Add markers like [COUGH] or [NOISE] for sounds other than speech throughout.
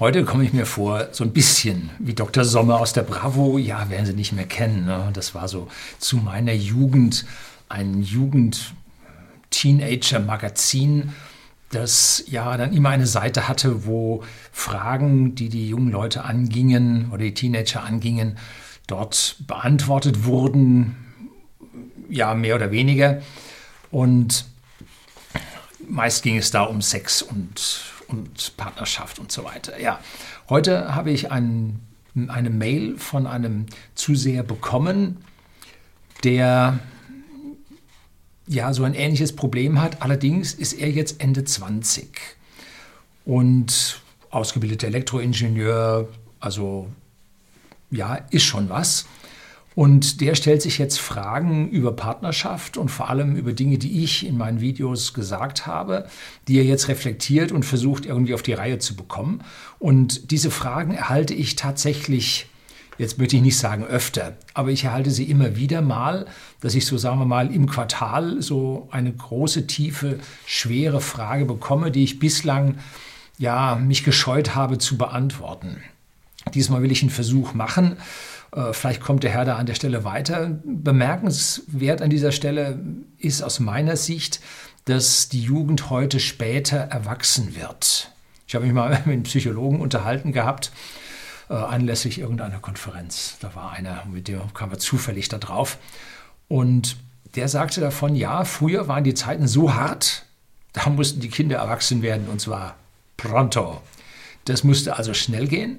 Heute komme ich mir vor, so ein bisschen wie Dr. Sommer aus der Bravo. Ja, werden Sie nicht mehr kennen. Ne? Das war so zu meiner Jugend ein Jugend-Teenager-Magazin, das ja dann immer eine Seite hatte, wo Fragen, die die jungen Leute angingen oder die Teenager angingen, dort beantwortet wurden. Ja, mehr oder weniger. Und meist ging es da um Sex und und Partnerschaft und so weiter. Ja, heute habe ich ein, eine Mail von einem Zuseher bekommen, der ja so ein ähnliches Problem hat. Allerdings ist er jetzt Ende 20 und ausgebildeter Elektroingenieur, also ja, ist schon was. Und der stellt sich jetzt Fragen über Partnerschaft und vor allem über Dinge, die ich in meinen Videos gesagt habe, die er jetzt reflektiert und versucht irgendwie auf die Reihe zu bekommen. Und diese Fragen erhalte ich tatsächlich, jetzt möchte ich nicht sagen öfter, aber ich erhalte sie immer wieder mal, dass ich so, sagen wir mal, im Quartal so eine große, tiefe, schwere Frage bekomme, die ich bislang ja mich gescheut habe zu beantworten. Diesmal will ich einen Versuch machen. Äh, vielleicht kommt der Herr da an der Stelle weiter. Bemerkenswert an dieser Stelle ist aus meiner Sicht, dass die Jugend heute später erwachsen wird. Ich habe mich mal [LAUGHS] mit einem Psychologen unterhalten gehabt, äh, anlässlich irgendeiner Konferenz. Da war einer, mit dem kamen wir zufällig da drauf. Und der sagte davon, ja, früher waren die Zeiten so hart, da mussten die Kinder erwachsen werden und zwar pronto. Das musste also schnell gehen.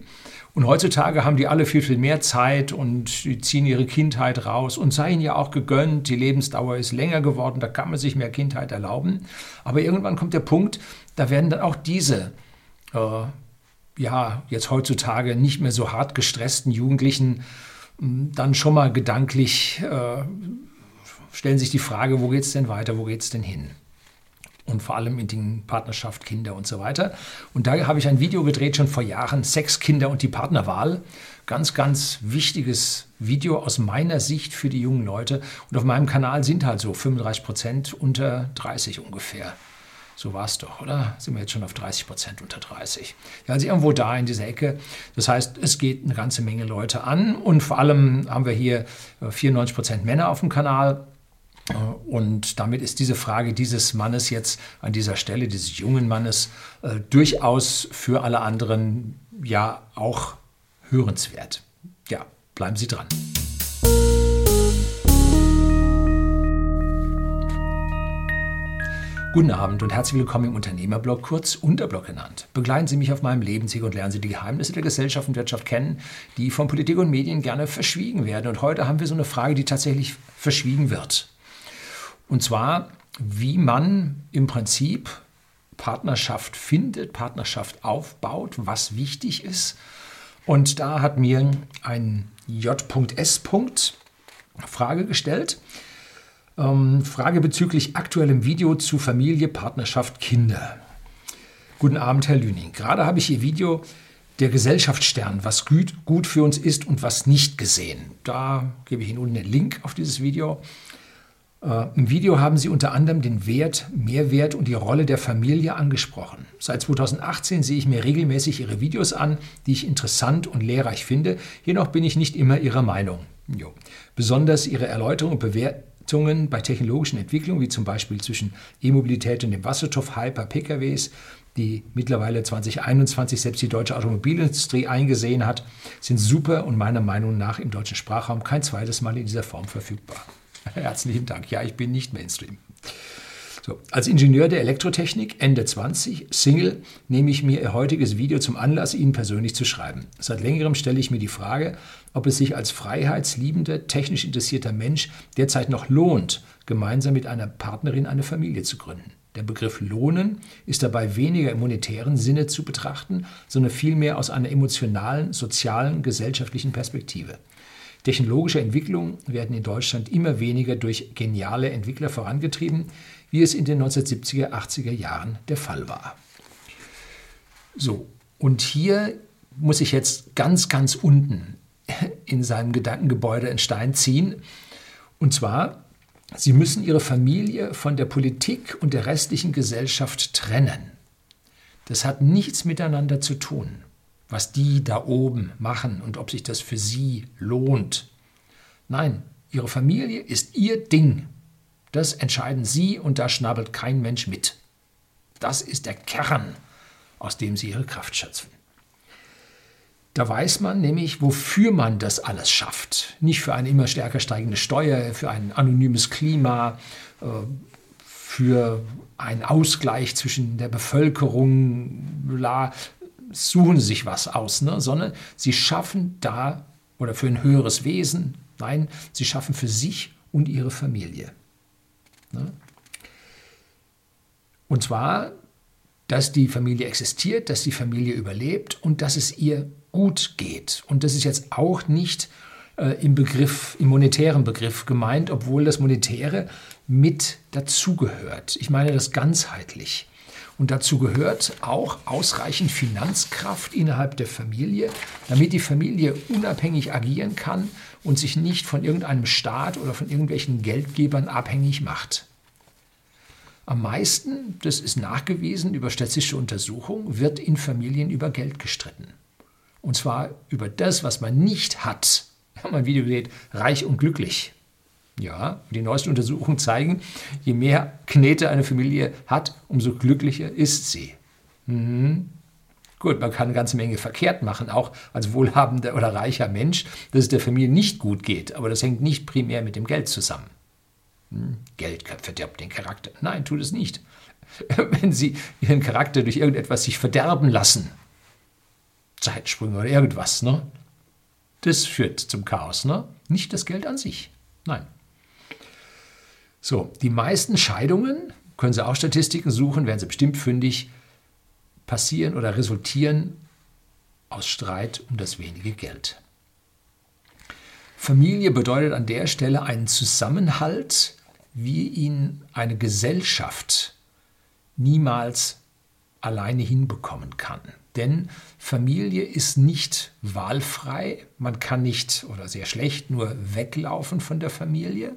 Und heutzutage haben die alle viel, viel mehr Zeit und die ziehen ihre Kindheit raus und sei ihnen ja auch gegönnt. Die Lebensdauer ist länger geworden, da kann man sich mehr Kindheit erlauben. Aber irgendwann kommt der Punkt, da werden dann auch diese, äh, ja, jetzt heutzutage nicht mehr so hart gestressten Jugendlichen hm, dann schon mal gedanklich äh, stellen sich die Frage, wo geht es denn weiter, wo geht es denn hin? Und vor allem in den Partnerschaft, Kinder und so weiter. Und da habe ich ein Video gedreht, schon vor Jahren, Sex, Kinder und die Partnerwahl. Ganz, ganz wichtiges Video aus meiner Sicht für die jungen Leute. Und auf meinem Kanal sind halt so 35 Prozent unter 30 ungefähr. So war es doch, oder? Sind wir jetzt schon auf 30 Prozent unter 30? Ja, also irgendwo da in dieser Ecke. Das heißt, es geht eine ganze Menge Leute an und vor allem haben wir hier 94 äh, Prozent Männer auf dem Kanal und damit ist diese Frage dieses Mannes jetzt an dieser Stelle, dieses jungen Mannes, äh, durchaus für alle anderen ja auch hörenswert. Ja, bleiben Sie dran. Guten Abend und herzlich willkommen im Unternehmerblog, kurz Unterblog genannt. Begleiten Sie mich auf meinem Lebensweg und lernen Sie die Geheimnisse der Gesellschaft und Wirtschaft kennen, die von Politik und Medien gerne verschwiegen werden. Und heute haben wir so eine Frage, die tatsächlich verschwiegen wird. Und zwar, wie man im Prinzip Partnerschaft findet, Partnerschaft aufbaut, was wichtig ist. Und da hat mir ein J.S. Frage gestellt. Ähm, Frage bezüglich aktuellem Video zu Familie, Partnerschaft, Kinder. Guten Abend, Herr Lüning. Gerade habe ich Ihr Video der Gesellschaftsstern, was gut, gut für uns ist und was nicht gesehen. Da gebe ich Ihnen unten den Link auf dieses Video. Äh, Im Video haben Sie unter anderem den Wert, Mehrwert und die Rolle der Familie angesprochen. Seit 2018 sehe ich mir regelmäßig Ihre Videos an, die ich interessant und lehrreich finde. Jedoch bin ich nicht immer Ihrer Meinung. Jo. Besonders Ihre Erläuterungen und Bewertungen bei technologischen Entwicklungen, wie zum Beispiel zwischen E-Mobilität und dem Wasserstoff-Hyper PKWs, die mittlerweile 2021 selbst die deutsche Automobilindustrie eingesehen hat, sind super und meiner Meinung nach im deutschen Sprachraum kein zweites Mal in dieser Form verfügbar. [LAUGHS] Herzlichen Dank. Ja, ich bin nicht Mainstream. So, als Ingenieur der Elektrotechnik, Ende 20, Single, nehme ich mir Ihr heutiges Video zum Anlass, Ihnen persönlich zu schreiben. Seit längerem stelle ich mir die Frage, ob es sich als freiheitsliebender, technisch interessierter Mensch derzeit noch lohnt, gemeinsam mit einer Partnerin eine Familie zu gründen. Der Begriff Lohnen ist dabei weniger im monetären Sinne zu betrachten, sondern vielmehr aus einer emotionalen, sozialen, gesellschaftlichen Perspektive. Technologische Entwicklungen werden in Deutschland immer weniger durch geniale Entwickler vorangetrieben, wie es in den 1970er, 80er Jahren der Fall war. So, und hier muss ich jetzt ganz, ganz unten in seinem Gedankengebäude einen Stein ziehen. Und zwar, Sie müssen Ihre Familie von der Politik und der restlichen Gesellschaft trennen. Das hat nichts miteinander zu tun. Was die da oben machen und ob sich das für sie lohnt. Nein, ihre Familie ist ihr Ding. Das entscheiden sie und da schnabbelt kein Mensch mit. Das ist der Kern, aus dem sie ihre Kraft schöpfen. Da weiß man nämlich, wofür man das alles schafft. Nicht für eine immer stärker steigende Steuer, für ein anonymes Klima, äh, für einen Ausgleich zwischen der Bevölkerung, bla, suchen sie sich was aus, ne? sondern sie schaffen da oder für ein höheres Wesen, nein, sie schaffen für sich und ihre Familie. Ne? Und zwar, dass die Familie existiert, dass die Familie überlebt und dass es ihr gut geht. Und das ist jetzt auch nicht äh, im Begriff, im monetären Begriff gemeint, obwohl das Monetäre mit dazugehört. Ich meine das ganzheitlich. Und dazu gehört auch ausreichend Finanzkraft innerhalb der Familie, damit die Familie unabhängig agieren kann und sich nicht von irgendeinem Staat oder von irgendwelchen Geldgebern abhängig macht. Am meisten, das ist nachgewiesen über statistische Untersuchungen, wird in Familien über Geld gestritten. Und zwar über das, was man nicht hat. [LAUGHS] Wir haben ein Video gesehen, reich und glücklich. Ja, die neuesten Untersuchungen zeigen, je mehr Knete eine Familie hat, umso glücklicher ist sie. Mhm. Gut, man kann eine ganze Menge verkehrt machen, auch als wohlhabender oder reicher Mensch, dass es der Familie nicht gut geht. Aber das hängt nicht primär mit dem Geld zusammen. Hm, Geld verderbt den Charakter. Nein, tut es nicht. [LAUGHS] Wenn Sie Ihren Charakter durch irgendetwas sich verderben lassen, Zeitsprünge oder irgendwas, ne? das führt zum Chaos. Ne? Nicht das Geld an sich. Nein. So, die meisten Scheidungen, können Sie auch Statistiken suchen, werden Sie bestimmt fündig, passieren oder resultieren aus Streit um das wenige Geld. Familie bedeutet an der Stelle einen Zusammenhalt, wie ihn eine Gesellschaft niemals alleine hinbekommen kann. Denn Familie ist nicht wahlfrei, man kann nicht oder sehr schlecht nur weglaufen von der Familie.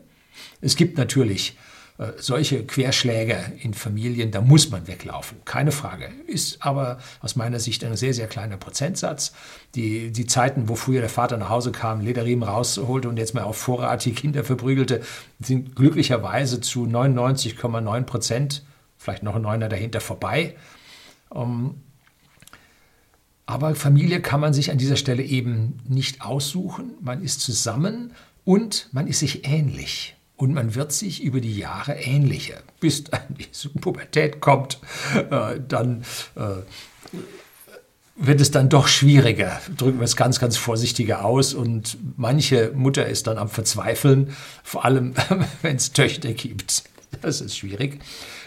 Es gibt natürlich äh, solche Querschläge in Familien, da muss man weglaufen, keine Frage. Ist aber aus meiner Sicht ein sehr, sehr kleiner Prozentsatz. Die, die Zeiten, wo früher der Vater nach Hause kam, Lederriemen rausholte und jetzt mal auf Vorrat die Kinder verprügelte, sind glücklicherweise zu 99,9 Prozent, vielleicht noch ein Neuner dahinter, vorbei. Ähm, aber Familie kann man sich an dieser Stelle eben nicht aussuchen. Man ist zusammen und man ist sich ähnlich. Und man wird sich über die Jahre ähnlicher. Bis dann die Pubertät kommt, äh, dann äh, wird es dann doch schwieriger. Drücken wir es ganz, ganz vorsichtiger aus. Und manche Mutter ist dann am Verzweifeln, vor allem [LAUGHS] wenn es Töchter gibt. Das ist schwierig.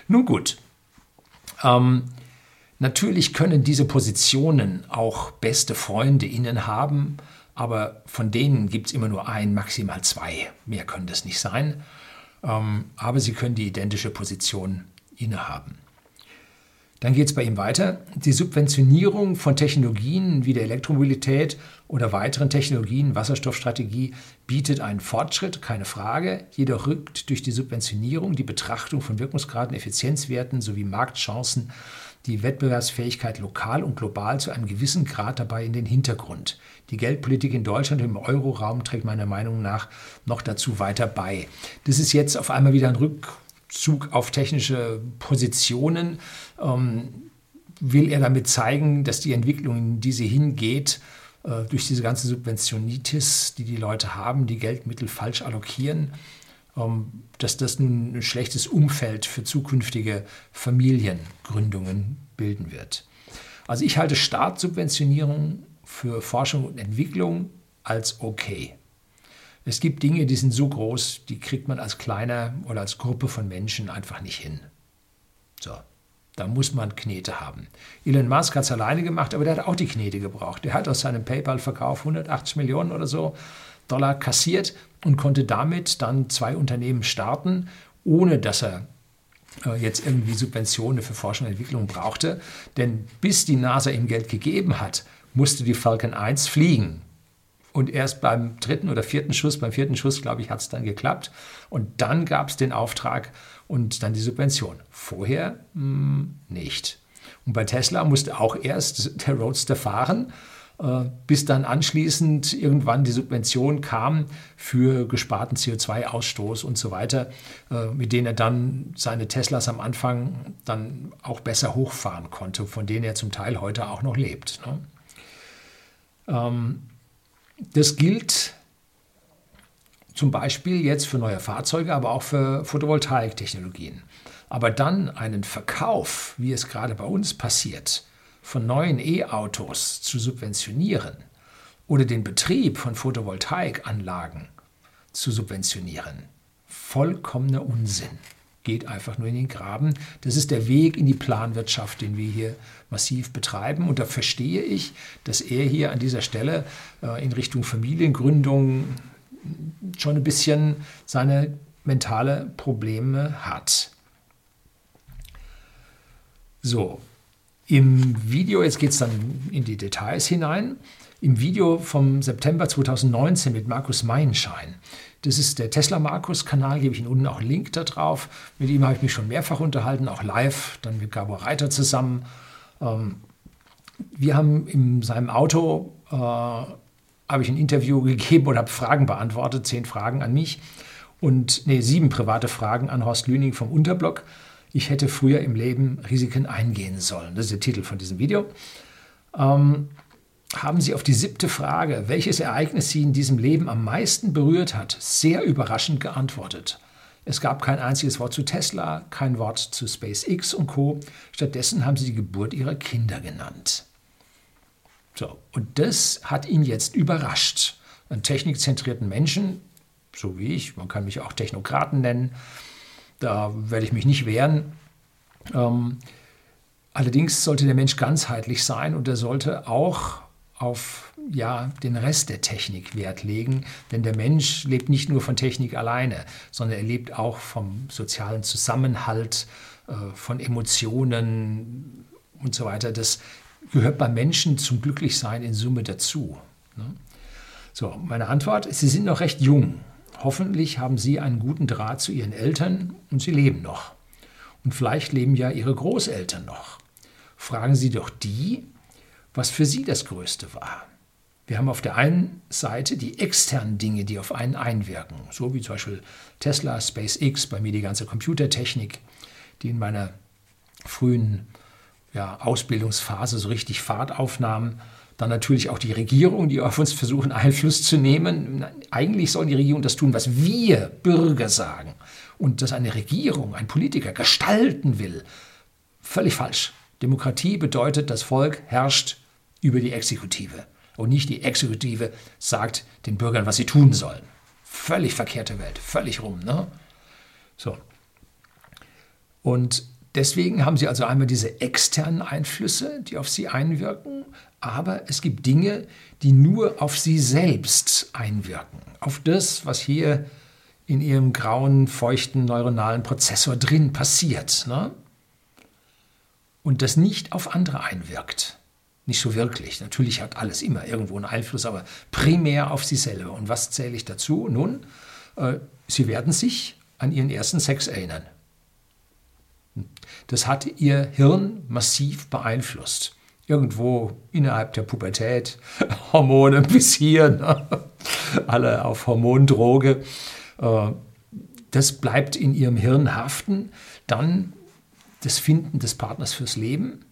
Nun gut. Ähm, natürlich können diese Positionen auch beste Freunde innen haben aber von denen gibt es immer nur ein, maximal zwei. Mehr können das nicht sein. Ähm, aber sie können die identische Position innehaben. Dann geht es bei ihm weiter. Die Subventionierung von Technologien wie der Elektromobilität oder weiteren Technologien, Wasserstoffstrategie, bietet einen Fortschritt, keine Frage. Jedoch rückt durch die Subventionierung die Betrachtung von Wirkungsgraden, Effizienzwerten sowie Marktchancen die Wettbewerbsfähigkeit lokal und global zu einem gewissen Grad dabei in den Hintergrund. Die Geldpolitik in Deutschland und im Euroraum trägt meiner Meinung nach noch dazu weiter bei. Das ist jetzt auf einmal wieder ein Rückzug auf technische Positionen. Ähm, will er damit zeigen, dass die Entwicklung, in die sie hingeht, äh, durch diese ganze Subventionitis, die die Leute haben, die Geldmittel falsch allokieren, dass das nun ein schlechtes Umfeld für zukünftige Familiengründungen bilden wird. Also ich halte Staatssubventionierung für Forschung und Entwicklung als okay. Es gibt Dinge, die sind so groß, die kriegt man als kleiner oder als Gruppe von Menschen einfach nicht hin. So, da muss man Knete haben. Elon Musk hat es alleine gemacht, aber der hat auch die Knete gebraucht. Der hat aus seinem PayPal-Verkauf 180 Millionen oder so Dollar kassiert und konnte damit dann zwei Unternehmen starten, ohne dass er äh, jetzt irgendwie Subventionen für Forschung und Entwicklung brauchte. Denn bis die NASA ihm Geld gegeben hat, musste die Falcon 1 fliegen. Und erst beim dritten oder vierten Schuss, beim vierten Schuss, glaube ich, hat es dann geklappt. Und dann gab es den Auftrag und dann die Subvention. Vorher mh, hm, nicht. Und bei Tesla musste auch erst der Roadster fahren, bis dann anschließend irgendwann die Subvention kam für gesparten CO2-Ausstoß und so weiter, äh, mit denen er dann seine Teslas am Anfang dann auch besser hochfahren konnte, von denen er zum Teil heute auch noch lebt. Ne? Ähm, das gilt zum Beispiel jetzt für neue Fahrzeuge, aber auch für Photovoltaiktechnologien. Aber dann einen Verkauf, wie es gerade bei uns passiert, von neuen E-Autos zu subventionieren oder den Betrieb von Photovoltaikanlagen zu subventionieren, vollkommener Unsinn. Geht einfach nur in den Graben. Das ist der Weg in die Planwirtschaft, den wir hier massiv betreiben. Und da verstehe ich, dass er hier an dieser Stelle äh, in Richtung Familiengründung schon ein bisschen seine mentale Probleme hat. So, im Video, jetzt geht es dann in die Details hinein, im Video vom September 2019 mit Markus Meinschein. Das ist der Tesla Markus-Kanal, gebe ich Ihnen unten auch einen Link da drauf. Mit ihm habe ich mich schon mehrfach unterhalten, auch live, dann mit Gabor Reiter zusammen. Ähm, wir haben in seinem Auto, äh, habe ich ein Interview gegeben und habe Fragen beantwortet, zehn Fragen an mich und nee, sieben private Fragen an Horst Lüning vom Unterblock ich hätte früher im Leben Risiken eingehen sollen. Das ist der Titel von diesem Video. Ähm, haben Sie auf die siebte Frage, welches Ereignis Sie in diesem Leben am meisten berührt hat, sehr überraschend geantwortet. Es gab kein einziges Wort zu Tesla, kein Wort zu SpaceX und Co. Stattdessen haben Sie die Geburt Ihrer Kinder genannt. So, und das hat ihn jetzt überrascht. Einen technikzentrierten Menschen, so wie ich, man kann mich auch Technokraten nennen, da werde ich mich nicht wehren. Ähm, allerdings sollte der Mensch ganzheitlich sein und er sollte auch auf ja, den Rest der Technik Wert legen, denn der Mensch lebt nicht nur von Technik alleine, sondern er lebt auch vom sozialen Zusammenhalt, äh, von Emotionen und so weiter. Das gehört beim Menschen zum Glücklichsein in Summe dazu. Ne? So, meine Antwort, Sie sind noch recht jung. Hoffentlich haben Sie einen guten Draht zu Ihren Eltern und Sie leben noch. Und vielleicht leben ja Ihre Großeltern noch. Fragen Sie doch die, was für Sie das Größte war. Wir haben auf der einen Seite die externen Dinge, die auf einen einwirken, so wie zum Beispiel Tesla, SpaceX, bei mir die ganze Computertechnik, die in meiner frühen ja, Ausbildungsphase so richtig Fahrt aufnahmen. Dann natürlich auch die Regierung, die auf uns versuchen, Einfluss zu nehmen. Eigentlich soll die Regierung das tun, was wir Bürger sagen. Und dass eine Regierung, ein Politiker gestalten will, völlig falsch. Demokratie bedeutet, das Volk herrscht über die Exekutive. Und nicht die Exekutive sagt den Bürgern, was sie tun sollen. Völlig verkehrte Welt, völlig rum. Ne? So. Und deswegen haben sie also einmal diese externen Einflüsse, die auf sie einwirken, aber es gibt Dinge, die nur auf sie selbst einwirken, auf das, was hier in ihrem grauen, feuchten neuronalen Prozessor drin passiert. Ne? Und das nicht auf andere einwirkt. Nicht so wirklich. Natürlich hat alles immer irgendwo einen Einfluss, aber primär auf sie selber. Und was zähle ich dazu? Nun, äh, sie werden sich an ihren ersten Sex erinnern. Das hat ihr Hirn massiv beeinflusst irgendwo innerhalb der Pubertät, [LAUGHS] Hormone bis hier, ne? alle auf Hormondroge. Äh, das bleibt in ihrem Hirn haften. Dann das Finden des Partners fürs Leben.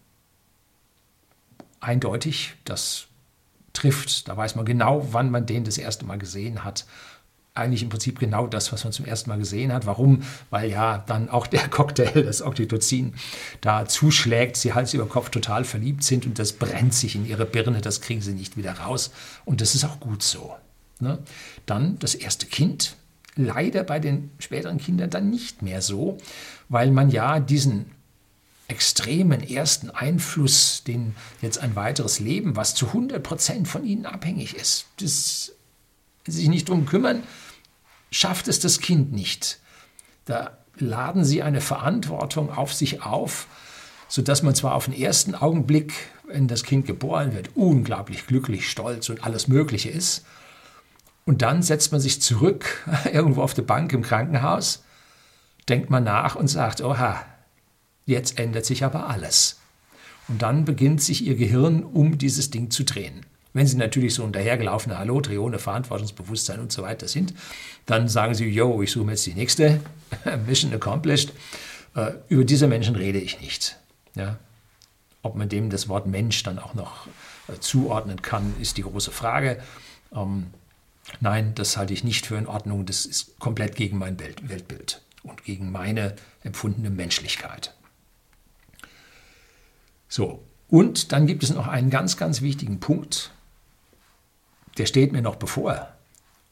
Eindeutig, das trifft. Da weiß man genau, wann man den das erste Mal gesehen hat eigentlich im Prinzip genau das, was man zum ersten Mal gesehen hat. Warum? Weil ja dann auch der [LAUGHS] Cocktail, das Oxytocin, da zuschlägt, sie Hals über Kopf total verliebt sind und das brennt sich in ihre Birne, das kriegen sie nicht wieder raus. Und das ist auch gut so. Ne? Dann das erste Kind, leider bei den späteren Kindern dann nicht mehr so, weil man ja diesen extremen ersten Einfluss, den jetzt ein weiteres Leben, was zu 100 Prozent von ihnen abhängig ist, das sich nicht darum kümmern, schafft es das Kind nicht. Da laden sie eine Verantwortung auf sich auf, sodass man zwar auf den ersten Augenblick, wenn das Kind geboren wird, unglaublich glücklich, stolz und alles Mögliche ist. Und dann setzt man sich zurück, [LAUGHS] irgendwo auf der Bank im Krankenhaus, denkt man nach und sagt, oha, jetzt ändert sich aber alles. Und dann beginnt sich ihr Gehirn um dieses Ding zu drehen. Wenn Sie natürlich so ein dahergelaufene Hallo, Trione, Verantwortungsbewusstsein und so weiter sind, dann sagen Sie, yo, ich suche mir jetzt die nächste, [LAUGHS] Mission accomplished. Äh, über diese Menschen rede ich nicht. Ja? Ob man dem das Wort Mensch dann auch noch äh, zuordnen kann, ist die große Frage. Ähm, nein, das halte ich nicht für in Ordnung. Das ist komplett gegen mein Welt Weltbild und gegen meine empfundene Menschlichkeit. So, und dann gibt es noch einen ganz, ganz wichtigen Punkt, der steht mir noch bevor.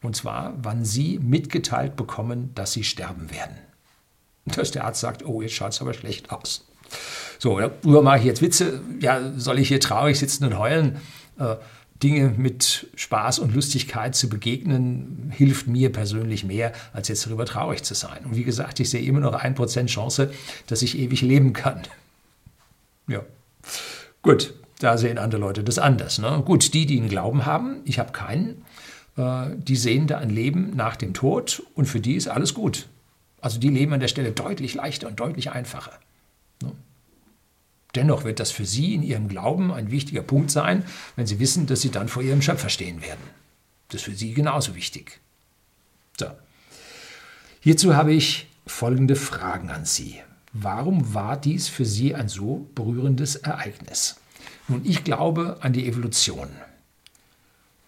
Und zwar, wann Sie mitgeteilt bekommen, dass Sie sterben werden. Dass der Arzt sagt, oh, jetzt schaut es aber schlecht aus. So, darüber mache ich jetzt Witze. Ja, soll ich hier traurig sitzen und heulen? Äh, Dinge mit Spaß und Lustigkeit zu begegnen, hilft mir persönlich mehr, als jetzt darüber traurig zu sein. Und wie gesagt, ich sehe immer noch ein Prozent Chance, dass ich ewig leben kann. Ja. Gut, da sehen andere Leute das anders. Ne? Gut, die, die einen Glauben haben, ich habe keinen, äh, die sehen da ein Leben nach dem Tod und für die ist alles gut. Also die leben an der Stelle deutlich leichter und deutlich einfacher. Ne? Dennoch wird das für sie in ihrem Glauben ein wichtiger Punkt sein, wenn sie wissen, dass sie dann vor ihrem Schöpfer stehen werden. Das ist für sie genauso wichtig. So. Hierzu habe ich folgende Fragen an Sie. Warum war dies für Sie ein so berührendes Ereignis? Nun, ich glaube an die Evolution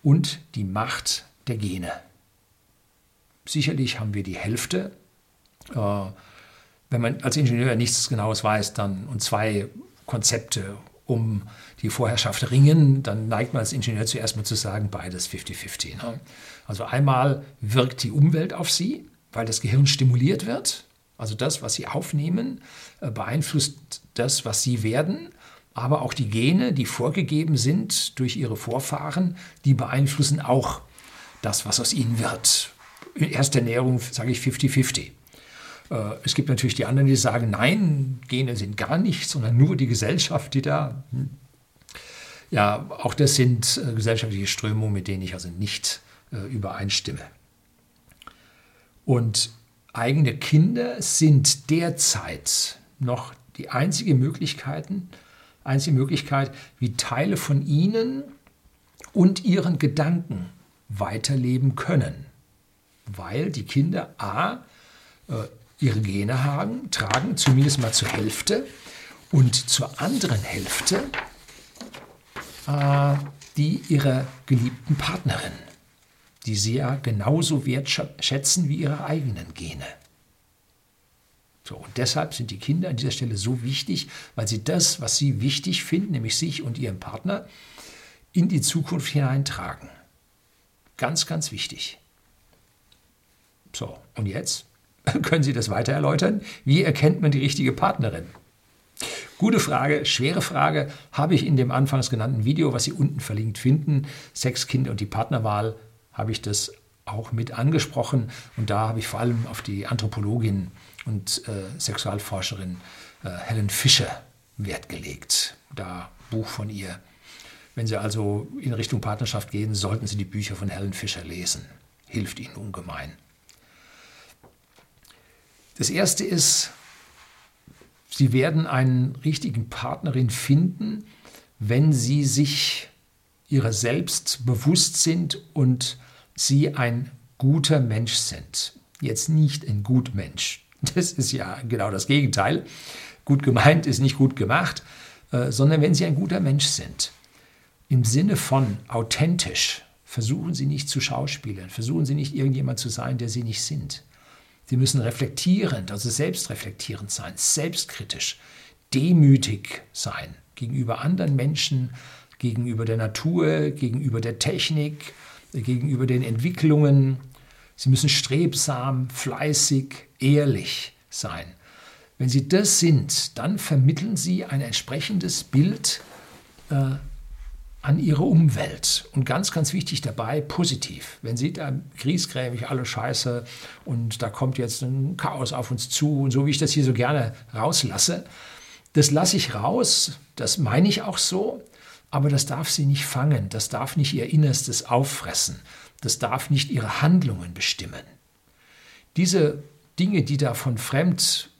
und die Macht der Gene. Sicherlich haben wir die Hälfte. Äh, wenn man als Ingenieur nichts Genaues weiß dann, und zwei Konzepte um die Vorherrschaft ringen, dann neigt man als Ingenieur zuerst mal zu sagen, beides 50-50. Ne? Also einmal wirkt die Umwelt auf sie, weil das Gehirn stimuliert wird. Also das, was sie aufnehmen, äh, beeinflusst das, was sie werden aber auch die Gene, die vorgegeben sind durch ihre Vorfahren, die beeinflussen auch das, was aus ihnen wird. In erster Ernährung sage ich 50-50. Äh, es gibt natürlich die anderen, die sagen, nein, Gene sind gar nichts, sondern nur die Gesellschaft, die da. Hm. Ja, auch das sind äh, gesellschaftliche Strömungen, mit denen ich also nicht äh, übereinstimme. Und eigene Kinder sind derzeit noch die einzige Möglichkeiten, einzige Möglichkeit, wie Teile von ihnen und ihren Gedanken weiterleben können. Weil die Kinder a. Äh, ihre Gene haben, tragen, zumindest mal zur Hälfte, und zur anderen Hälfte äh, die ihrer geliebten Partnerin, die sie ja genauso wertschätzen wie ihre eigenen Gene. So, und deshalb sind die Kinder an dieser Stelle so wichtig, weil sie das, was sie wichtig finden, nämlich sich und ihren Partner, in die Zukunft hineintragen. Ganz, ganz wichtig. So, und jetzt [LAUGHS] können Sie das weiter erläutern? Wie erkennt man die richtige Partnerin? Gute Frage, schwere Frage, habe ich in dem anfangs genannten Video, was Sie unten verlinkt finden, Sex, Kind und die Partnerwahl, habe ich das auch mit angesprochen. Und da habe ich vor allem auf die Anthropologin und äh, Sexualforscherin äh, Helen Fischer Wert gelegt. Da Buch von ihr. Wenn Sie also in Richtung Partnerschaft gehen, sollten Sie die Bücher von Helen Fischer lesen. Hilft Ihnen ungemein. Das erste ist, Sie werden einen richtigen Partnerin finden, wenn Sie sich ihrer selbst bewusst sind und Sie ein guter Mensch sind. Jetzt nicht ein Gutmensch. [LAUGHS] Das ist ja genau das Gegenteil. Gut gemeint ist nicht gut gemacht, äh, sondern wenn Sie ein guter Mensch sind. Im Sinne von authentisch. Versuchen Sie nicht zu schauspielern. Versuchen Sie nicht irgendjemand zu sein, der Sie nicht sind. Sie müssen reflektierend, also selbstreflektierend sein, selbstkritisch, demütig sein gegenüber anderen Menschen, gegenüber der Natur, gegenüber der Technik, gegenüber den Entwicklungen. Sie müssen strebsam, fleißig, ehrlich sein. Wenn Sie das sind, dann vermitteln Sie ein entsprechendes Bild äh, an Ihre Umwelt. Und ganz, ganz wichtig dabei, positiv. Wenn Sie da griesgrämig, alle Scheiße und da kommt jetzt ein Chaos auf uns zu und so wie ich das hier so gerne rauslasse, das lasse ich raus, das meine ich auch so, aber das darf Sie nicht fangen, das darf nicht Ihr Innerstes auffressen, das darf nicht Ihre Handlungen bestimmen. Diese Dinge, die da von fremd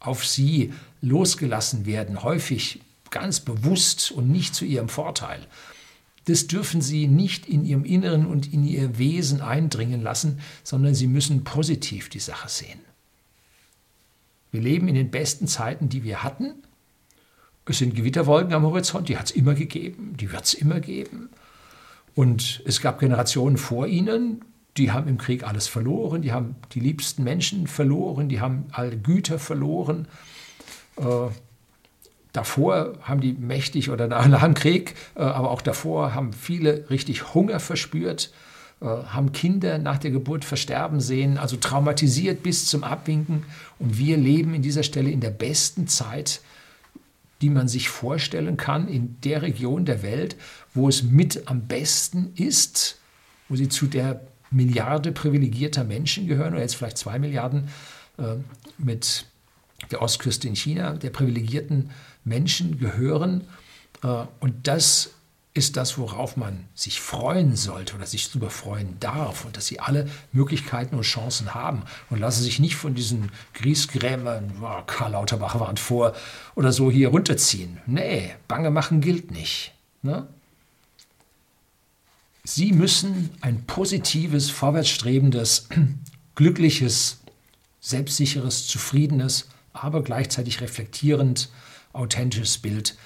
auf Sie losgelassen werden, häufig ganz bewusst und nicht zu ihrem Vorteil. Das dürfen Sie nicht in Ihrem Inneren und in Ihr Wesen eindringen lassen, sondern Sie müssen positiv die Sache sehen. Wir leben in den besten Zeiten, die wir hatten. Es sind Gewitterwolken am Horizont, die hat es immer gegeben, die wird es immer geben. Und es gab Generationen vor ihnen, die haben im Krieg alles verloren, die haben die liebsten Menschen verloren, die haben alle Güter verloren. Äh, davor haben die mächtig oder nach, dem Krieg, äh, aber auch davor haben viele richtig Hunger verspürt, äh, haben Kinder nach der Geburt versterben sehen, also traumatisiert bis zum Abwinken. Und wir leben in dieser Stelle in der besten Zeit, die man sich vorstellen kann, in der Region der Welt, wo es mit am besten ist, wo sie zu der Milliarde privilegierter Menschen gehören, oder jetzt vielleicht zwei Milliarden äh, mit der Ostküste in China, der privilegierten Menschen gehören. Äh, und das ist das, worauf man sich freuen sollte oder sich darüber freuen darf und dass sie alle Möglichkeiten und Chancen haben und lassen sich nicht von diesen Griesgrämern, oh, Karl Lauterbach warnt vor, oder so hier runterziehen. Nee, Bange machen gilt nicht. Ne? Sie müssen ein positives, vorwärtsstrebendes, [CLEARS THROAT] glückliches, selbstsicheres, zufriedenes, aber gleichzeitig reflektierend, authentisches Bild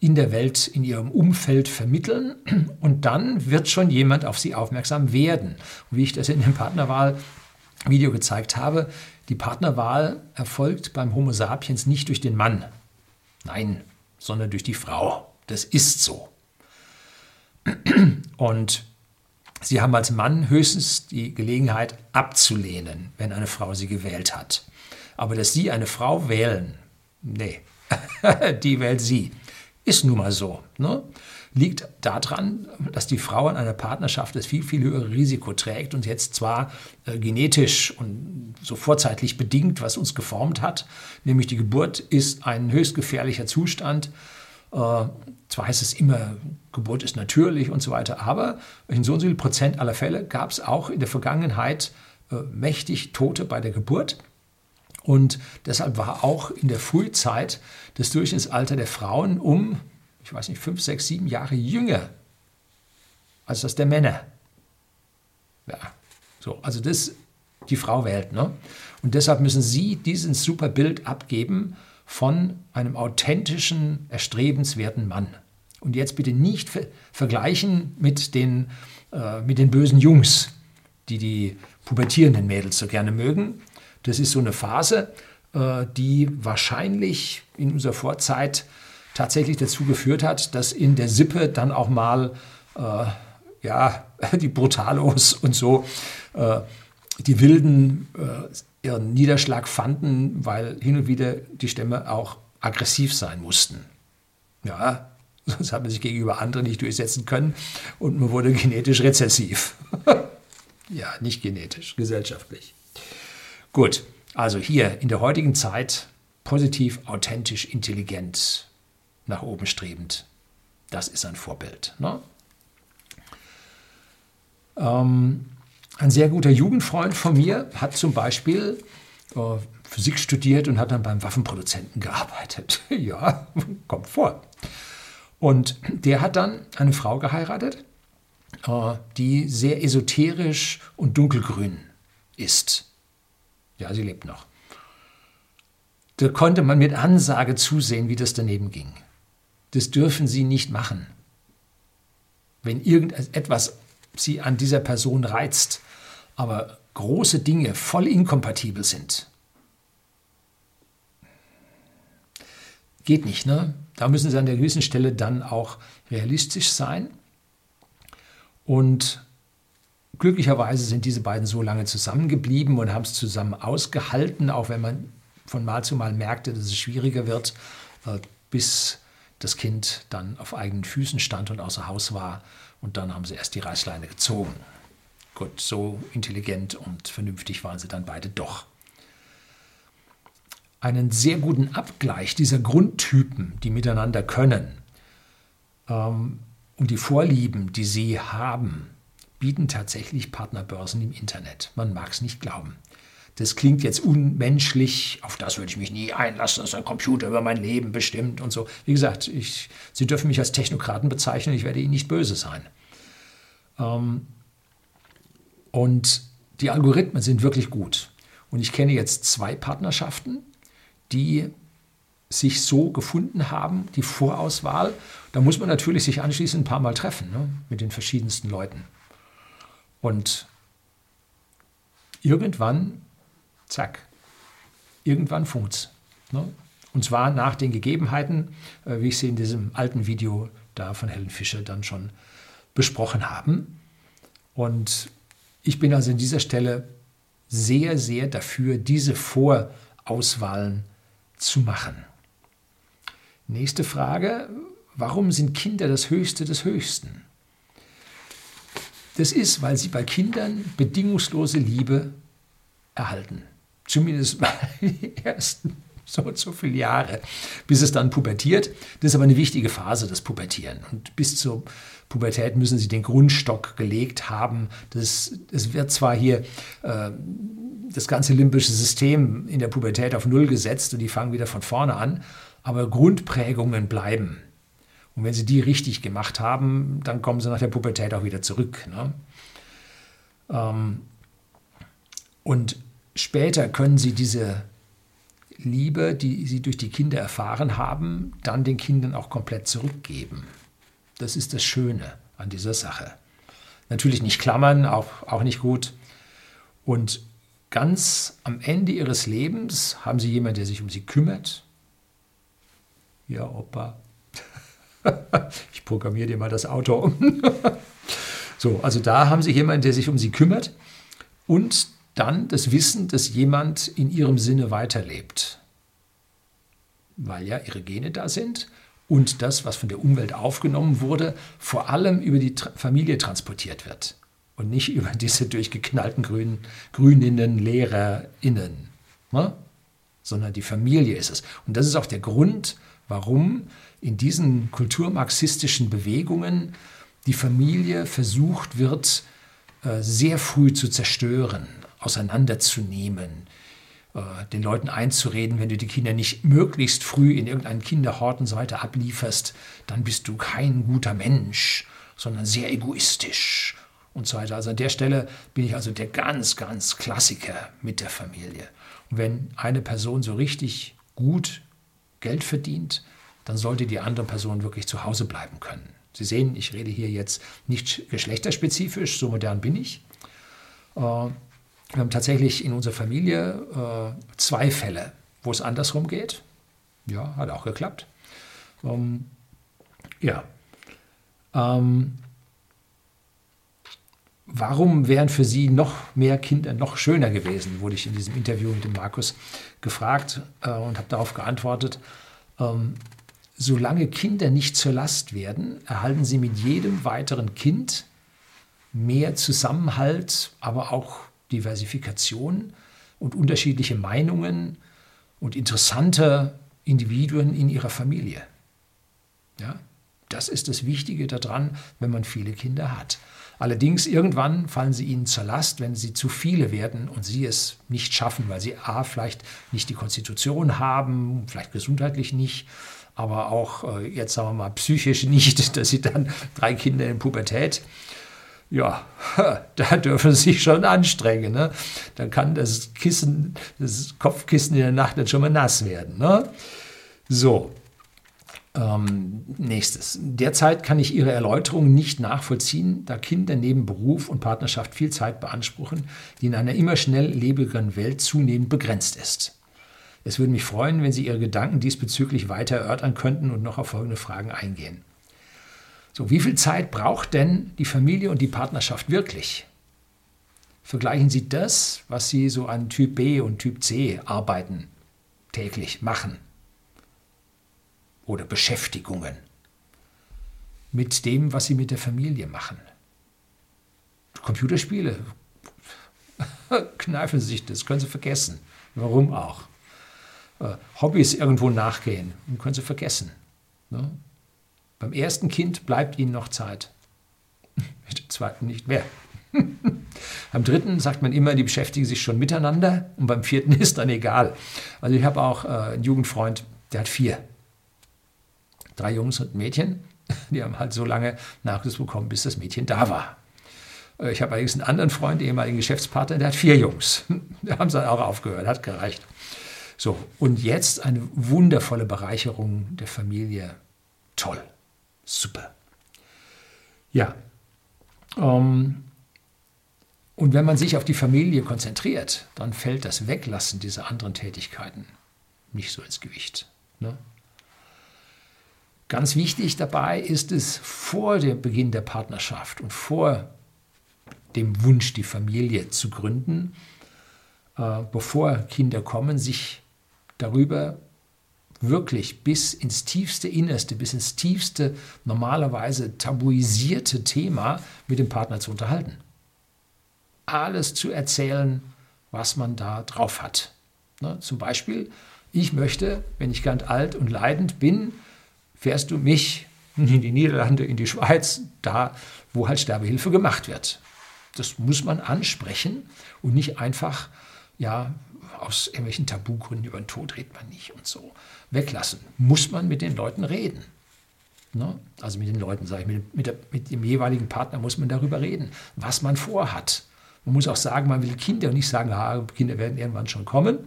in der Welt, in ihrem Umfeld vermitteln und dann wird schon jemand auf sie aufmerksam werden. Und wie ich das in dem Partnerwahl-Video gezeigt habe, die Partnerwahl erfolgt beim Homo sapiens nicht durch den Mann, nein, sondern durch die Frau. Das ist so. Und Sie haben als Mann höchstens die Gelegenheit abzulehnen, wenn eine Frau Sie gewählt hat. Aber dass Sie eine Frau wählen, nee, [LAUGHS] die wählt Sie. Ist nun mal so. Ne? Liegt daran, dass die Frau in einer Partnerschaft das viel, viel höhere Risiko trägt und jetzt zwar äh, genetisch und so vorzeitlich bedingt, was uns geformt hat, nämlich die Geburt ist ein höchst gefährlicher Zustand. Äh, zwar heißt es immer, Geburt ist natürlich und so weiter, aber in so und so viel Prozent aller Fälle gab es auch in der Vergangenheit äh, mächtig Tote bei der Geburt. Und deshalb war auch in der Frühzeit das Durchschnittsalter der Frauen um, ich weiß nicht, fünf, sechs, sieben Jahre jünger als das der Männer. Ja, so, also das die Frau wählt. Ne? Und deshalb müssen Sie diesen super Bild abgeben von einem authentischen, erstrebenswerten Mann. Und jetzt bitte nicht ver vergleichen mit den, äh, mit den bösen Jungs, die die pubertierenden Mädels so gerne mögen, das ist so eine Phase, äh, die wahrscheinlich in unserer Vorzeit tatsächlich dazu geführt hat, dass in der Sippe dann auch mal äh, ja, [LAUGHS] die Brutalos und so, äh, die Wilden ihren Niederschlag fanden, weil hin und wieder die Stämme auch aggressiv sein mussten. Ja, [LAUGHS] sonst hat man sich gegenüber anderen nicht durchsetzen können und man wurde genetisch rezessiv. [LAUGHS] ja, nicht genetisch, gesellschaftlich. Gut, also hier in der heutigen Zeit positiv, authentisch, intelligent, nach oben strebend. Das ist ein Vorbild. Ne? Ähm, ein sehr guter Jugendfreund von mir hat zum Beispiel äh, Physik studiert und hat dann beim Waffenproduzenten gearbeitet. [LAUGHS] ja, kommt vor. Und der hat dann eine Frau geheiratet, äh, die sehr esoterisch und dunkelgrün ist. Ja, sie lebt noch. Da konnte man mit Ansage zusehen, wie das daneben ging. Das dürfen Sie nicht machen. Wenn irgendetwas Sie an dieser Person reizt, aber große Dinge voll inkompatibel sind, geht nicht. Ne? Da müssen Sie an der gewissen Stelle dann auch realistisch sein und Glücklicherweise sind diese beiden so lange zusammengeblieben und haben es zusammen ausgehalten, auch wenn man von Mal zu Mal merkte, dass es schwieriger wird, bis das Kind dann auf eigenen Füßen stand und außer Haus war. Und dann haben sie erst die Reißleine gezogen. Gut, so intelligent und vernünftig waren sie dann beide doch. Einen sehr guten Abgleich dieser Grundtypen, die miteinander können, ähm, und die Vorlieben, die sie haben, bieten tatsächlich Partnerbörsen im Internet. Man mag es nicht glauben. das klingt jetzt unmenschlich, auf das würde ich mich nie einlassen, dass ein Computer über mein Leben bestimmt und so. Wie gesagt, ich, Sie dürfen mich als Technokraten bezeichnen, ich werde Ihnen nicht böse sein. Ähm, und die Algorithmen sind wirklich gut. Und ich kenne jetzt zwei Partnerschaften, die sich so gefunden haben, die Vorauswahl. Da muss man natürlich sich anschließend ein paar Mal treffen ne, mit den verschiedensten Leuten. Und irgendwann, zack, irgendwann funkt's. Ne? Und zwar nach den Gegebenheiten, äh, wie ich sie in diesem alten Video da von Helen Fischer dann schon besprochen haben. Und ich bin also an dieser Stelle sehr, sehr dafür, diese Vorauswahlen zu machen. Nächste Frage, warum sind Kinder das Höchste des Höchsten? Das ist, weil sie bei Kindern bedingungslose Liebe erhalten. Zumindest mal [LAUGHS] die ersten so und so viele Jahre, bis es dann pubertiert. Das ist aber eine wichtige Phase, das Pubertieren. Und bis zur Pubertät müssen sie den Grundstock gelegt haben. Das, das wird zwar hier äh, das ganze limbische System in der Pubertät auf Null gesetzt und die fangen wieder von vorne an, aber Grundprägungen bleiben. Und wenn sie die richtig gemacht haben, dann kommen sie nach der Pubertät auch wieder zurück. Ne? Ähm, und später können sie diese Liebe, die sie durch die Kinder erfahren haben, dann den Kindern auch komplett zurückgeben. Das ist das Schöne an dieser Sache. Natürlich nicht klammern, auch, auch nicht gut. Und ganz am Ende ihres Lebens haben sie jemanden, der sich um sie kümmert. Ja, Opa. [LAUGHS] ich programmiere dir mal das Auto um. [LAUGHS] so, also da haben sie jemanden, der sich um sie kümmert. Und dann das Wissen, dass jemand in ihrem Sinne weiterlebt. Weil ja ihre Gene da sind und das, was von der Umwelt aufgenommen wurde, vor allem über die Familie transportiert wird und nicht über diese durchgeknallten Grün, Grüninnen, LehrerInnen, ne? sondern die Familie ist es. Und das ist auch der Grund, warum in diesen kulturmarxistischen Bewegungen die Familie versucht wird, äh, sehr früh zu zerstören, auseinanderzunehmen, äh, den Leuten einzureden, wenn du die Kinder nicht möglichst früh in irgendeinen Kinderhort und so weiter ablieferst, dann bist du kein guter Mensch, sondern sehr egoistisch und so weiter. Also an der Stelle bin ich also der ganz, ganz Klassiker mit der Familie. Und wenn eine Person so richtig gut Geld verdient, dann sollte die andere Person wirklich zu Hause bleiben können. Sie sehen, ich rede hier jetzt nicht geschlechterspezifisch, so modern bin ich. Äh, wir haben tatsächlich in unserer Familie äh, zwei Fälle, wo es andersrum geht. Ja, hat auch geklappt. Ähm, ja. Ähm, warum wären für Sie noch mehr Kinder noch schöner gewesen, wurde ich in diesem Interview mit dem Markus gefragt äh, und habe darauf geantwortet. Solange Kinder nicht zur Last werden, erhalten Sie mit jedem weiteren Kind mehr Zusammenhalt, aber auch Diversifikation und unterschiedliche Meinungen und interessante Individuen in ihrer Familie. Ja, das ist das Wichtige daran, wenn man viele Kinder hat. Allerdings irgendwann fallen sie ihnen zur Last, wenn sie zu viele werden und sie es nicht schaffen, weil sie a vielleicht nicht die Konstitution haben, vielleicht gesundheitlich nicht, aber auch äh, jetzt sagen wir mal psychisch nicht, [LAUGHS] dass sie dann drei Kinder in Pubertät ja, [LAUGHS] da dürfen sie sich schon anstrengen. Ne? Dann kann das Kissen, das Kopfkissen in der Nacht dann schon mal nass werden. Ne? So, ähm, nächstes. Derzeit kann ich Ihre Erläuterung nicht nachvollziehen, da Kinder neben Beruf und Partnerschaft viel Zeit beanspruchen, die in einer immer schnell lebigeren Welt zunehmend begrenzt ist. Es würde mich freuen, wenn Sie Ihre Gedanken diesbezüglich weiter erörtern könnten und noch auf folgende Fragen eingehen. So, wie viel Zeit braucht denn die Familie und die Partnerschaft wirklich? Vergleichen Sie das, was Sie so an Typ B und Typ C arbeiten, täglich machen oder Beschäftigungen, mit dem, was Sie mit der Familie machen. Computerspiele, [LAUGHS] kneifen Sie sich das, können Sie vergessen. Warum auch? Äh, Hobbys irgendwo nachgehen, können Sie vergessen. Ne? Beim ersten Kind bleibt ihnen noch Zeit. [LAUGHS] Mit dem zweiten nicht mehr. [LAUGHS] Beim dritten sagt man immer, die beschäftigen sich schon miteinander und beim vierten [LAUGHS] ist dann egal. Also ich habe auch äh, einen Jugendfreund, der hat vier. Drei Jungs und ein Mädchen. Die haben halt so lange Nachwuchs bekommen, bis das Mädchen da war. Äh, ich habe allerdings einen anderen Freund, ehemaligen Geschäftspartner, der hat vier Jungs. Da haben sie dann auch aufgehört, hat gereicht. So, und jetzt eine wundervolle Bereicherung der Familie. Toll, super. Ja, ähm, und wenn man sich auf die Familie konzentriert, dann fällt das Weglassen dieser anderen Tätigkeiten nicht so ins Gewicht. Ne? Ganz wichtig dabei ist es vor dem Beginn der Partnerschaft und vor dem Wunsch, die Familie zu gründen, äh, bevor Kinder kommen, sich darüber wirklich bis ins tiefste Innerste, bis ins tiefste, normalerweise tabuisierte Thema mit dem Partner zu unterhalten alles zu erzählen, was man da drauf hat. Ne? Zum Beispiel, ich möchte, wenn ich ganz alt und leidend bin, fährst du mich in die Niederlande, in die Schweiz, da, wo halt Sterbehilfe gemacht wird. Das muss man ansprechen und nicht einfach, ja, aus irgendwelchen Tabugründen über den Tod redet man nicht und so weglassen. Muss man mit den Leuten reden. Ne? Also mit den Leuten, sage ich, mit, mit, der, mit dem jeweiligen Partner muss man darüber reden, was man vorhat. Man muss auch sagen, man will Kinder und nicht sagen, ah, Kinder werden irgendwann schon kommen.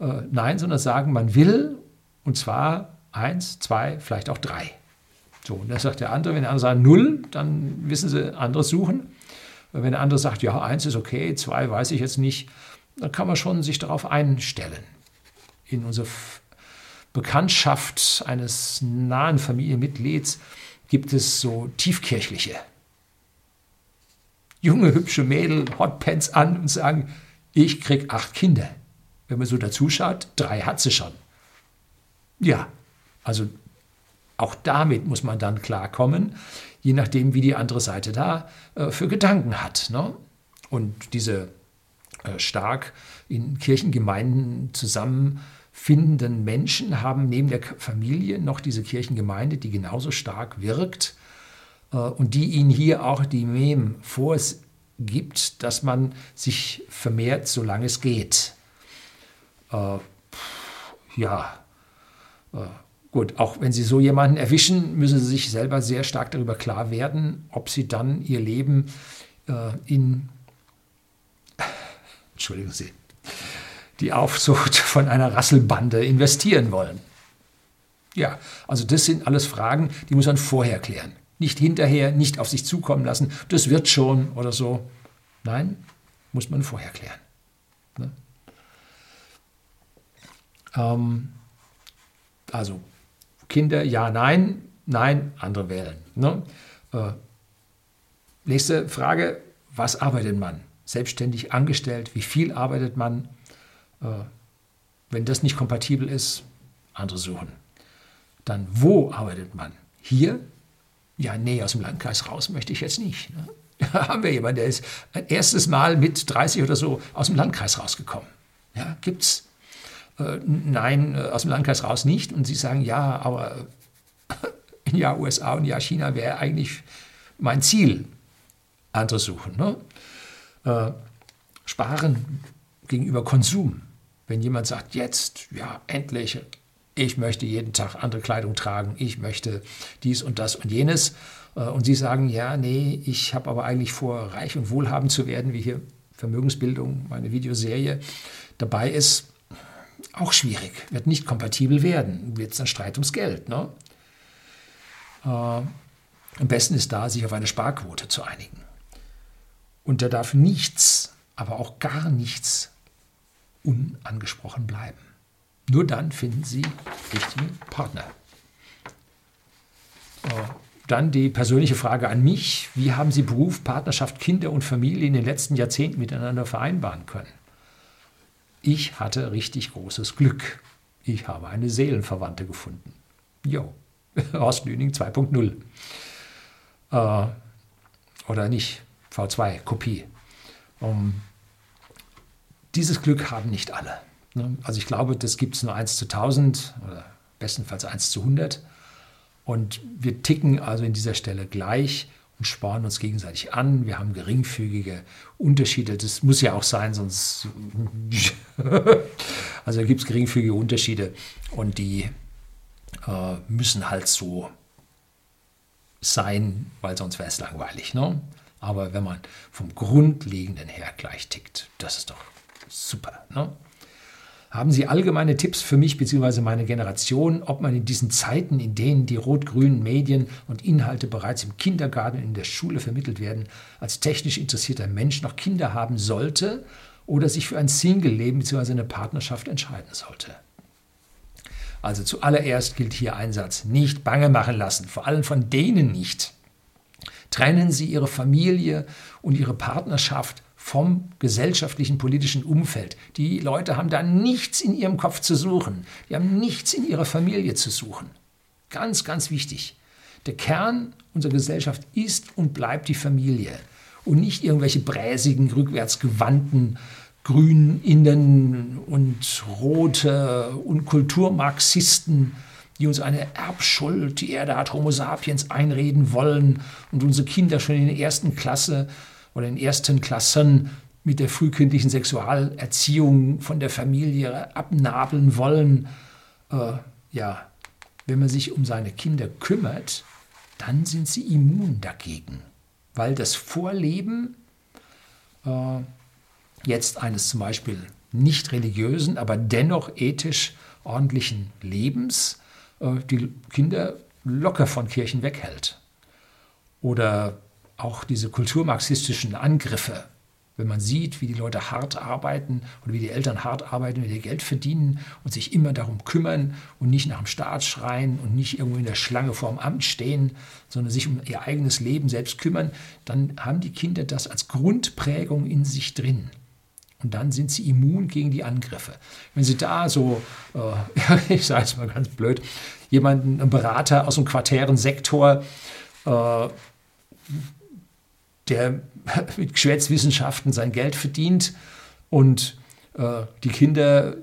Äh, nein, sondern sagen, man will, und zwar eins, zwei, vielleicht auch drei. So, und das sagt der andere, wenn der andere sagt null, dann wissen sie, andere suchen. Wenn der andere sagt, ja, eins ist okay, zwei weiß ich jetzt nicht, dann kann man schon sich darauf einstellen. In unserer Bekanntschaft eines nahen Familienmitglieds gibt es so tiefkirchliche junge, hübsche Mädel Hotpants an und sagen, ich krieg acht Kinder. Wenn man so dazu schaut, drei hat sie schon. Ja, also auch damit muss man dann klarkommen, je nachdem, wie die andere Seite da äh, für Gedanken hat. Ne? Und diese stark in Kirchengemeinden zusammenfindenden Menschen haben neben der Familie noch diese Kirchengemeinde, die genauso stark wirkt äh, und die ihnen hier auch die Mem vorgibt, dass man sich vermehrt, solange es geht. Äh, ja, äh, gut, auch wenn Sie so jemanden erwischen, müssen Sie sich selber sehr stark darüber klar werden, ob Sie dann Ihr Leben äh, in, entschuldigen Sie, die Aufzucht [LAUGHS] von einer Rasselbande investieren wollen. Ja, also das sind alles Fragen, die muss man vorher klären. Nicht hinterher, nicht auf sich zukommen lassen, das wird schon oder so. Nein, muss man vorher klären. Ne? Ähm, also Kinder, ja, nein, nein, andere wählen. Ne? Äh, nächste Frage, was arbeitet man? Selbstständig angestellt, wie viel arbeitet man? Äh, wenn das nicht kompatibel ist, andere suchen. Dann wo arbeitet man? Hier ja, nee, aus dem Landkreis raus möchte ich jetzt nicht. Ne? [LAUGHS] Da haben wir jemanden, der ist ein erstes Mal mit 30 oder so aus dem Landkreis rausgekommen. Ja, gibt's? Äh, nein, äh, aus dem Landkreis raus nicht. Und Sie sagen, ja, aber in ja USA und ja China wäre eigentlich mein Ziel. Andere suchen. Ne? Äh, sparen gegenüber Konsum. Wenn jemand sagt, jetzt, ja, endlich ich möchte jeden Tag andere Kleidung tragen, ich möchte dies und das und jenes. Äh, und Sie sagen, ja, nee, ich habe aber eigentlich vor, reich und wohlhabend zu werden, wie hier Vermögensbildung, meine Videoserie dabei ist. Auch schwierig, wird nicht kompatibel werden, wird es dann Streit ums Geld. Ne? Äh, am besten ist da, sich auf eine Sparquote zu einigen. Und da darf nichts, aber auch gar nichts unangesprochen bleiben. Nur dann finden Sie richtigen Partner. Dann die persönliche Frage an mich. Wie haben Sie Beruf, Partnerschaft, Kinder und Familie in den letzten Jahrzehnten miteinander vereinbaren können? Ich hatte richtig großes Glück. Ich habe eine Seelenverwandte gefunden. Jo, [LAUGHS] Horst Lüning 2.0. Äh, oder nicht, V2, Kopie. Um, dieses Glück haben nicht alle. Ne? Also ich glaube, das gibt es nur 1 zu 1000 oder bestenfalls 1 zu 100. Und wir ticken also in dieser Stelle gleich und spornen uns gegenseitig an. Wir haben geringfügige Unterschiede. Das muss ja auch sein, sonst. [LAUGHS] also gibt es geringfügige Unterschiede und die äh, müssen halt so sein, weil sonst wäre es langweilig. Ne? Aber wenn man vom Grundlegenden her gleich tickt, das ist doch super. Ne? Haben Sie allgemeine Tipps für mich bzw. meine Generation, ob man in diesen Zeiten, in denen die rot-grünen Medien und Inhalte bereits im Kindergarten und in der Schule vermittelt werden, als technisch interessierter Mensch noch Kinder haben sollte oder sich für ein Single-Leben bzw. eine Partnerschaft entscheiden sollte? Also zuallererst gilt hier ein Satz, nicht bange machen lassen, vor allem von denen nicht. Trennen Sie Ihre Familie und Ihre Partnerschaft vom gesellschaftlichen, politischen Umfeld. Die Leute haben da nichts in ihrem Kopf zu suchen. Die haben nichts in ihrer Familie zu suchen. Ganz, ganz wichtig. Der Kern unserer Gesellschaft ist und bleibt die Familie und nicht irgendwelche bräsigen, rückwärtsgewandten Grünen innen und rote und Kulturmarxisten, die uns eine Erbschuld, die Erde hat Homo sapiens einreden wollen und unsere Kinder schon in der ersten Klasse oder in ersten Klassen mit der frühkindlichen Sexualerziehung von der Familie abnabeln wollen. Äh, ja, wenn man sich um seine Kinder kümmert, dann sind sie immun dagegen, weil das Vorleben äh, jetzt eines zum Beispiel nicht religiösen, aber dennoch ethisch ordentlichen Lebens die Kinder locker von Kirchen weghält. Oder auch diese kulturmarxistischen Angriffe, wenn man sieht, wie die Leute hart arbeiten oder wie die Eltern hart arbeiten, wie die Geld verdienen und sich immer darum kümmern und nicht nach dem Staat schreien und nicht irgendwo in der Schlange vor dem Amt stehen, sondern sich um ihr eigenes Leben selbst kümmern, dann haben die Kinder das als Grundprägung in sich drin. Und dann sind sie immun gegen die Angriffe. Wenn sie da so, äh, [LAUGHS] ich sage es mal ganz blöd, jemanden, einen Berater aus dem quartären Sektor, äh, der [LAUGHS] mit Geschwätzwissenschaften sein Geld verdient und äh, die Kinder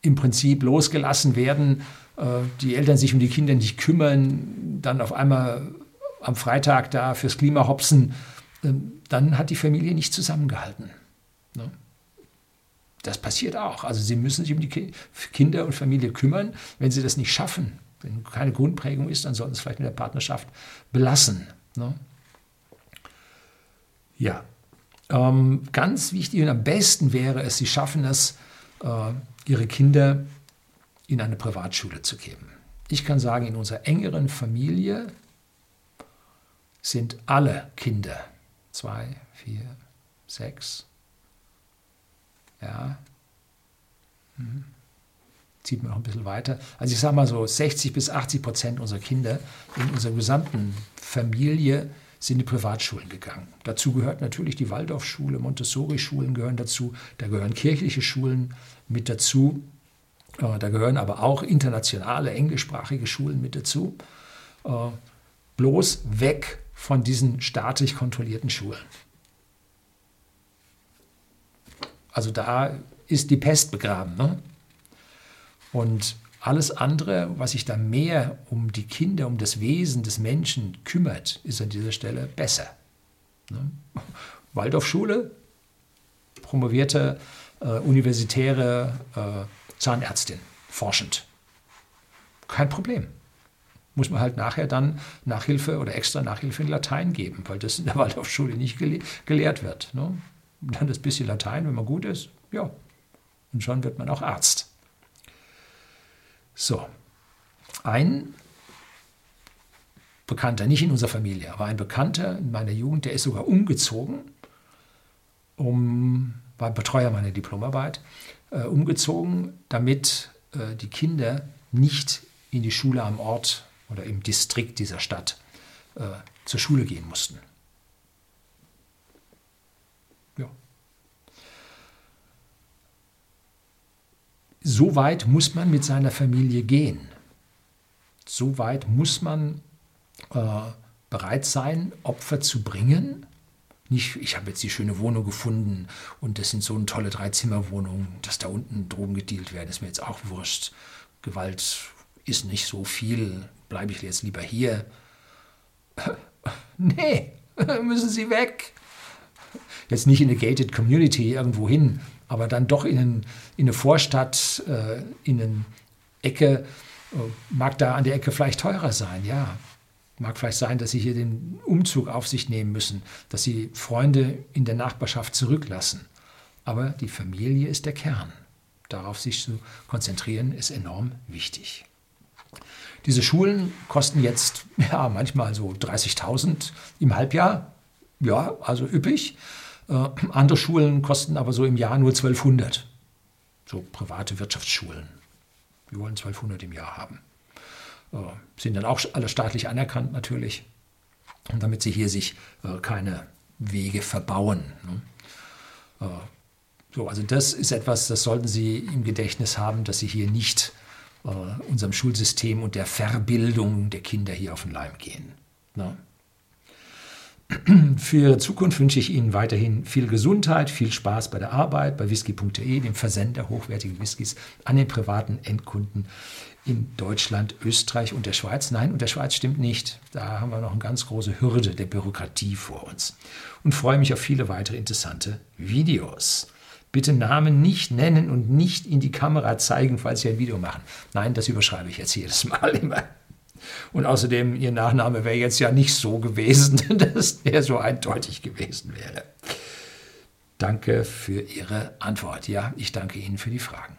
im Prinzip losgelassen werden, äh, die Eltern sich um die Kinder nicht kümmern, dann auf einmal am Freitag da fürs Klima hopsen, äh, dann hat die Familie nicht zusammengehalten. Ne? Das passiert auch. Also sie müssen sich um die Kinder und Familie kümmern. Wenn sie das nicht schaffen, wenn keine Grundprägung ist, dann sollten sie es vielleicht mit der Partnerschaft belassen. Ne? Ja, ähm, ganz wichtig und am besten wäre es, Sie schaffen es, äh, Ihre Kinder in eine Privatschule zu geben. Ich kann sagen, in unserer engeren Familie sind alle Kinder, zwei, vier, sechs, ja, hm. zieht man noch ein bisschen weiter. Also ich sage mal so 60 bis 80 Prozent unserer Kinder in unserer gesamten Familie sind in Privatschulen gegangen. Dazu gehört natürlich die Waldorfschule, Montessori-Schulen gehören dazu, da gehören kirchliche Schulen mit dazu, äh, da gehören aber auch internationale englischsprachige Schulen mit dazu. Äh, bloß weg von diesen staatlich kontrollierten Schulen. Also da ist die Pest begraben. Ne? Und alles andere, was sich da mehr um die Kinder, um das Wesen des Menschen kümmert, ist an dieser Stelle besser. Ne? [LAUGHS] Waldorfschule, promovierte äh, universitäre äh, Zahnärztin, forschend. Kein Problem. Muss man halt nachher dann Nachhilfe oder extra Nachhilfe in Latein geben, weil das in der [LAUGHS] Waldorfschule nicht gele gelehrt wird. Ne? Dann das bisschen Latein, wenn man gut ist, ja. Und schon wird man auch Arzt. So, ein Bekannter, nicht in unserer Familie, aber ein Bekannter in meiner Jugend, der ist sogar umgezogen, um, war Betreuer meiner Diplomarbeit, äh, umgezogen, damit äh, die Kinder nicht in die Schule am Ort oder im Distrikt dieser Stadt äh, zur Schule gehen mussten. So weit muss man mit seiner Familie gehen. So weit muss man äh, bereit sein, Opfer zu bringen. Nicht, ich habe jetzt die schöne Wohnung gefunden und das sind so eine tolle Dreizimmerwohnungen, dass da unten Drogen gedealt werden, ist mir jetzt auch wurscht. Gewalt ist nicht so viel, bleibe ich jetzt lieber hier. [LAUGHS] Nee, [LAUGHS] müssen Sie weg. Jetzt nicht in eine gated Community irgendwo hin, aber dann doch in, in eine Vorstadt, äh, in eine Ecke, äh, mag da an der Ecke vielleicht teurer sein, ja. Mag vielleicht sein, dass Sie hier den Umzug auf sich nehmen müssen, dass Sie Freunde in der Nachbarschaft zurücklassen. Aber die Familie ist der Kern. Darauf sich zu konzentrieren, ist enorm wichtig. Diese Schulen kosten jetzt [LAUGHS] ja, manchmal so 30.000 im Halbjahr. Ja, also üppig. Äh, andere Schulen kosten aber so im Jahr nur 1200. So private Wirtschaftsschulen. Die wollen 1200 im Jahr haben. Äh, sind dann auch alle staatlich anerkannt natürlich. Damit sie hier sich äh, keine Wege verbauen. Ne? So, also das ist etwas, das sollten Sie im Gedächtnis haben, dass Sie hier nicht unserem Schulsystem und der Verbildung der Kinder hier auf den Leim gehen. Ne? [CLEARS THROAT] Für Ihre Zukunft wünsche ich Ihnen weiterhin viel Gesundheit, viel Spaß bei der Arbeit, bei whisky.de, dem Versender hochwertigen Whiskys an den privaten Endkunden in Deutschland, Österreich und der Schweiz. Nein, und der Schweiz stimmt nicht. Da haben wir noch eine ganz große Hürde der Bürokratie vor uns. Und freue mich auf viele weitere interessante Videos. Bitte Namen nicht nennen und nicht in die Kamera zeigen, falls Sie ein Video machen. Nein, das überschreibe ich jetzt jedes Mal [LAUGHS] immer. Und außerdem, Ihr Nachname wäre jetzt ja nicht so gewesen, [LAUGHS] dass der so eindeutig gewesen wäre. Danke für Ihre Antwort. Ja, ich danke Ihnen für die Fragen.